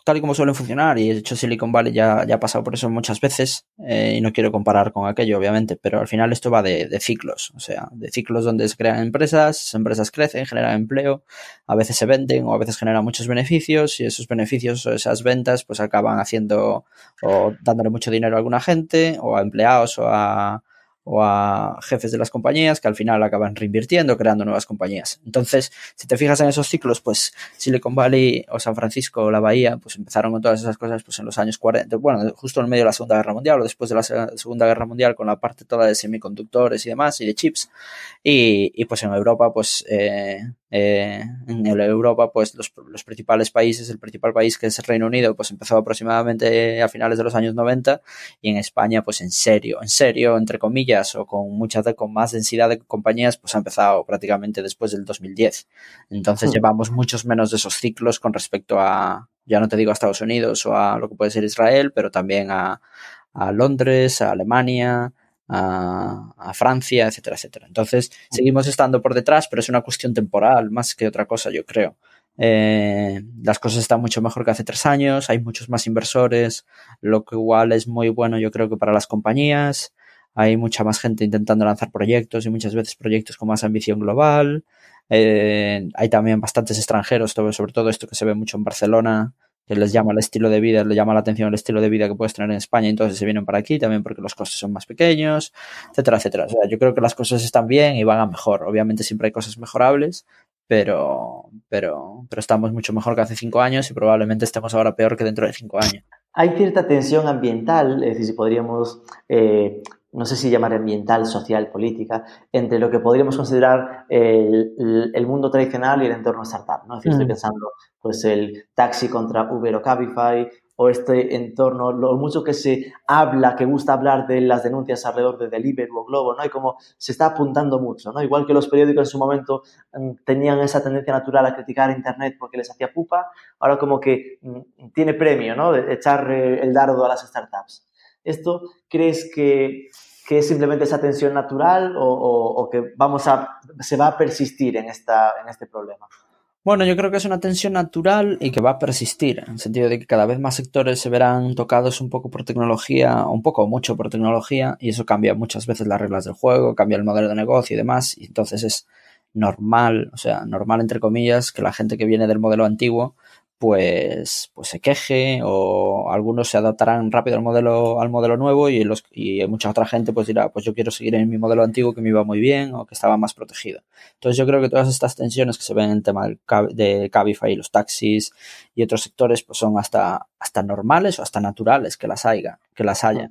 tal y, como suelen funcionar, y de hecho Silicon Valley ya, ya ha pasado por eso muchas veces, eh, y no quiero comparar con aquello, obviamente, pero al final esto va de, de, ciclos, o sea, de ciclos donde se crean empresas, esas empresas crecen, generan empleo, a veces se venden o a veces generan muchos beneficios, y esos beneficios o esas ventas pues acaban haciendo o dándole mucho dinero a alguna gente, o a empleados o a o a jefes de las compañías que al final acaban reinvirtiendo, creando nuevas compañías. Entonces, si te fijas en esos ciclos, pues Silicon Valley o San Francisco o la Bahía, pues empezaron con todas esas cosas pues en los años 40, bueno, justo en medio de la Segunda Guerra Mundial o después de la Segunda Guerra Mundial con la parte toda de semiconductores y demás y de chips. Y, y pues en Europa, pues eh, eh, en Europa, pues los, los, principales países, el principal país que es el Reino Unido, pues empezó aproximadamente a finales de los años 90 y en España, pues en serio, en serio, entre comillas, o con mucha, con más densidad de compañías, pues ha empezado prácticamente después del 2010. Entonces mm. llevamos muchos menos de esos ciclos con respecto a, ya no te digo a Estados Unidos o a lo que puede ser Israel, pero también a, a Londres, a Alemania, a, Francia, etcétera, etcétera. Entonces, seguimos estando por detrás, pero es una cuestión temporal más que otra cosa, yo creo. Eh, las cosas están mucho mejor que hace tres años, hay muchos más inversores, lo que igual es muy bueno yo creo que para las compañías, hay mucha más gente intentando lanzar proyectos y muchas veces proyectos con más ambición global, eh, hay también bastantes extranjeros, sobre todo esto que se ve mucho en Barcelona, que les llama el estilo de vida, les llama la atención el estilo de vida que puedes tener en España, entonces se vienen para aquí también porque los costes son más pequeños, etcétera, etcétera. O sea, yo creo que las cosas están bien y van a mejor. Obviamente siempre hay cosas mejorables, pero, pero, pero estamos mucho mejor que hace cinco años y probablemente estemos ahora peor que dentro de cinco años. Hay cierta tensión ambiental, es decir, si podríamos eh, no sé si llamar ambiental, social, política, entre lo que podríamos considerar el, el mundo tradicional y el entorno startup. ¿no? Es decir, estoy mm. pensando pues el taxi contra Uber o Cabify, o este entorno, lo mucho que se habla, que gusta hablar de las denuncias alrededor de Deliveroo o Globo, ¿no? Y como se está apuntando mucho, ¿no? Igual que los periódicos en su momento mm, tenían esa tendencia natural a criticar Internet porque les hacía pupa, ahora como que mm, tiene premio, ¿no? De echar eh, el dardo a las startups. ¿Esto crees que, que es simplemente esa tensión natural o, que vamos a, se va a persistir en, esta, en este problema? Bueno, yo creo que es una tensión natural y que va a persistir, en el sentido de que cada vez más sectores se verán tocados un poco por tecnología, un poco o mucho por tecnología, y eso cambia muchas veces las reglas del juego, cambia el modelo de negocio y demás, y entonces es normal, o sea, normal entre comillas, que la gente que viene del modelo antiguo pues, pues se queje o algunos se adaptarán rápido al modelo, al modelo nuevo y, los, y mucha otra gente pues dirá, pues yo quiero seguir en mi modelo antiguo que me iba muy bien o que estaba más protegido. Entonces yo creo que todas estas tensiones que se ven en el tema de Cabify, los taxis y otros sectores pues son hasta, hasta normales o hasta naturales que las haya, que las haya.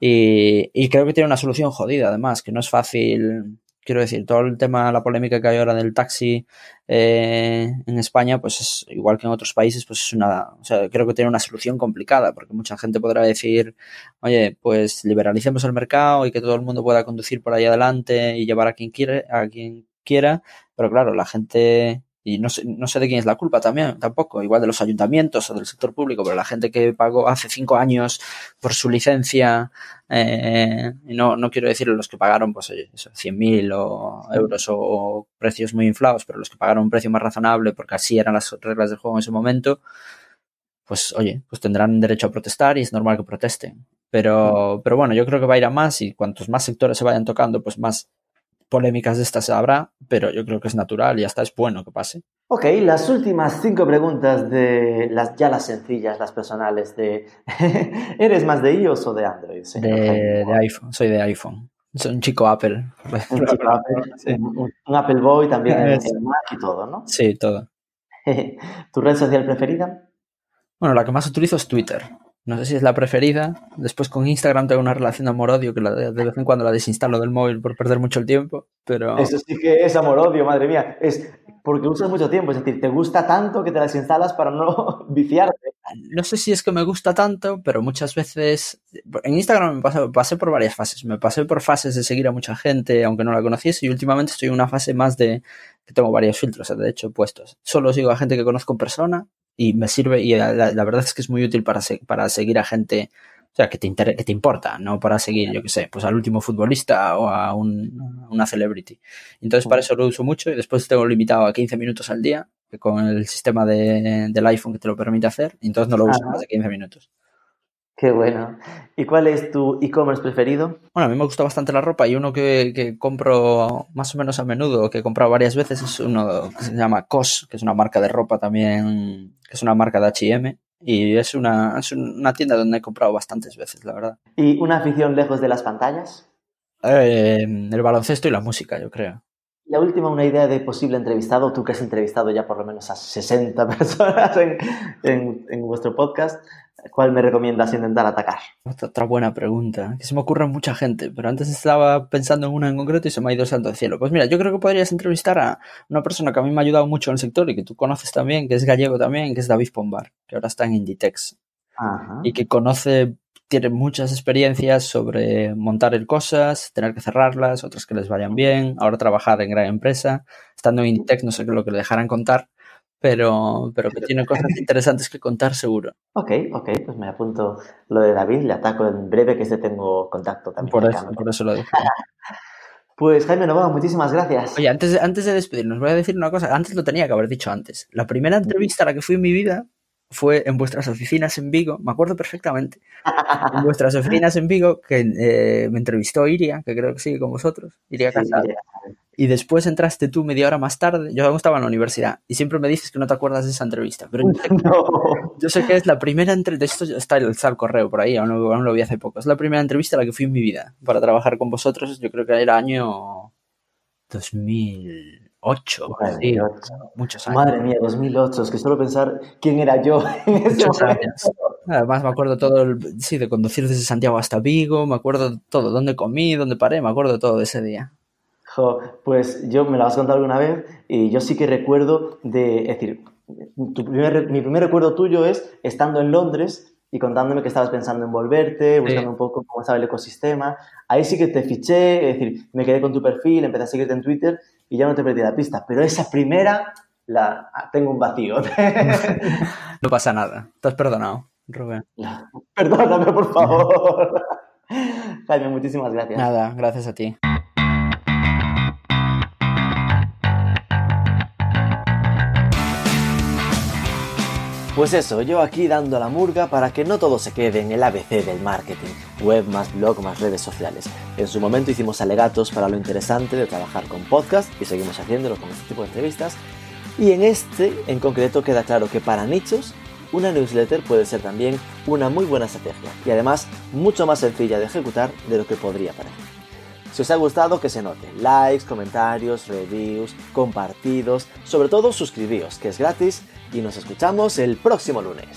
Y, y creo que tiene una solución jodida además, que no es fácil quiero decir, todo el tema, la polémica que hay ahora del taxi eh, en España, pues es igual que en otros países, pues es una, o sea, creo que tiene una solución complicada, porque mucha gente podrá decir, oye, pues liberalicemos el mercado y que todo el mundo pueda conducir por ahí adelante y llevar a quien quiere, a quien quiera, pero claro, la gente y no sé, no sé de quién es la culpa también, tampoco, igual de los ayuntamientos o del sector público, pero la gente que pagó hace cinco años por su licencia, eh, no, no quiero decir los que pagaron, pues oye, eso, 100.000 o euros o, precios muy inflados, pero los que pagaron un precio más razonable porque así eran las reglas del juego en ese momento, pues oye, pues tendrán derecho a protestar y es normal que protesten. Pero, pero bueno, yo creo que va a ir a más y cuantos más sectores se vayan tocando, pues más polémicas de estas habrá, pero yo creo que es natural y hasta es bueno que pase. Ok, las últimas cinco preguntas de las ya las sencillas, las personales de ¿eres más de iOS o de Android? De, iPhone, soy de iPhone. Soy un chico Apple. Un chico Apple, un, Apple Boy también en, Mac y todo, ¿no? Sí, todo. ¿Tu red social preferida? Bueno, la que más utilizo es Twitter. No sé si es la preferida. Después con Instagram tengo una relación de amor-odio que de vez en cuando la desinstalo del móvil por perder mucho el tiempo, pero... Eso sí que es amor-odio, madre mía. Es porque usas mucho tiempo, es decir, te gusta tanto que te la desinstalas para no viciarte. No sé si es que me gusta tanto, pero muchas veces... En Instagram me pasé, pasé por varias fases. Me pasé por fases de seguir a mucha gente, aunque no la conociese, y últimamente estoy en una fase más de... que tengo varios filtros, de hecho, puestos. Solo sigo a gente que conozco en persona y me sirve, y la, verdad es que es muy útil para, para seguir a gente, o sea, que te, que te importa, no para seguir, yo qué sé, pues al último futbolista o a un, una celebrity. Entonces, para eso lo uso mucho y después tengo limitado a 15 minutos al día con el sistema de, del iPhone que te lo permite hacer, y entonces no lo uso más de 15 minutos. Qué bueno. ¿Y cuál es tu e-commerce preferido? Bueno, a mí me gusta bastante la ropa y uno que, que, compro más o menos a menudo, que he comprado varias veces, es uno que se llama COS, que es una marca de ropa también, que es una marca de H&M y es una, es una tienda donde he comprado bastantes veces, la verdad. ¿Y una afición lejos de las pantallas? Eh, el baloncesto y la música, yo creo. La última, una idea de posible entrevistado, tú que has entrevistado ya por lo menos a 60 personas en, en, en vuestro podcast. ¿Cuál me recomiendas intentar atacar? Otra buena pregunta, que se me ocurre a mucha gente, pero antes estaba pensando en una en concreto y se me ha ido santo al cielo. Pues mira, yo creo que podrías entrevistar a una persona que a mí me ha ayudado mucho en el sector y que tú conoces también, que es gallego también, que es David Pombar, que ahora está en Inditex. Y que conoce, tiene muchas experiencias sobre montar el cosas, tener que cerrarlas, otras que les vayan bien, ahora trabajar en gran empresa. Estando en Inditex, no sé qué lo que le dejarán contar, pero, pero que tiene cosas interesantes que contar seguro. Ok, ok, pues me apunto lo de David, le ataco en breve que este tengo contacto también. Por eso, por eso lo digo. Pues Jaime Novoa, muchísimas gracias. Oye, antes de, antes de despedirnos, voy a decir una cosa. Antes lo tenía que haber dicho antes. La primera entrevista a la que fui en mi vida fue en vuestras oficinas en Vigo, me acuerdo perfectamente, en vuestras oficinas en Vigo, que eh, me entrevistó Iria, que creo que sigue con vosotros, Iria Casado. Y después entraste tú media hora más tarde, yo aún estaba en la universidad, y siempre me dices que no te acuerdas de esa entrevista, pero yo sé, que, es la primera entrevista, esto está el, el correo por ahí, aún lo, aún lo vi hace poco, es la primera entrevista a la que fui en mi vida para trabajar con vosotros, yo creo que era año 2000. 8, muchos años. Madre mía, 2008, es que solo pensar quién era yo en ese momento. Además, me acuerdo todo, el, sí, de conducir desde Santiago hasta Vigo, me acuerdo todo, dónde comí, dónde paré, me acuerdo todo de ese día. Jo, pues yo me lo has contado alguna vez y yo sí que recuerdo de, es decir, tu primer, mi primer recuerdo tuyo es estando en Londres y contándome que estabas pensando en volverte, buscando un poco cómo estaba el ecosistema. Ahí sí que te fiché, es decir, me quedé con tu perfil, empecé a seguirte en Twitter y ya no te perdí la pista. Pero esa primera, la tengo un vacío. no pasa nada, estás perdonado, Rubén. Perdóname, por favor. Jaime, muchísimas gracias. Nada, gracias a ti. Pues eso, yo aquí dando la murga para que no todo se quede en el ABC del marketing, web más blog más redes sociales. En su momento hicimos alegatos para lo interesante de trabajar con podcast y seguimos haciéndolo con este tipo de entrevistas. Y en este en concreto queda claro que para nichos una newsletter puede ser también una muy buena estrategia y además mucho más sencilla de ejecutar de lo que podría parecer. Si os ha gustado, que se note. Likes, comentarios, reviews, compartidos, sobre todo suscribíos, que es gratis, y nos escuchamos el próximo lunes.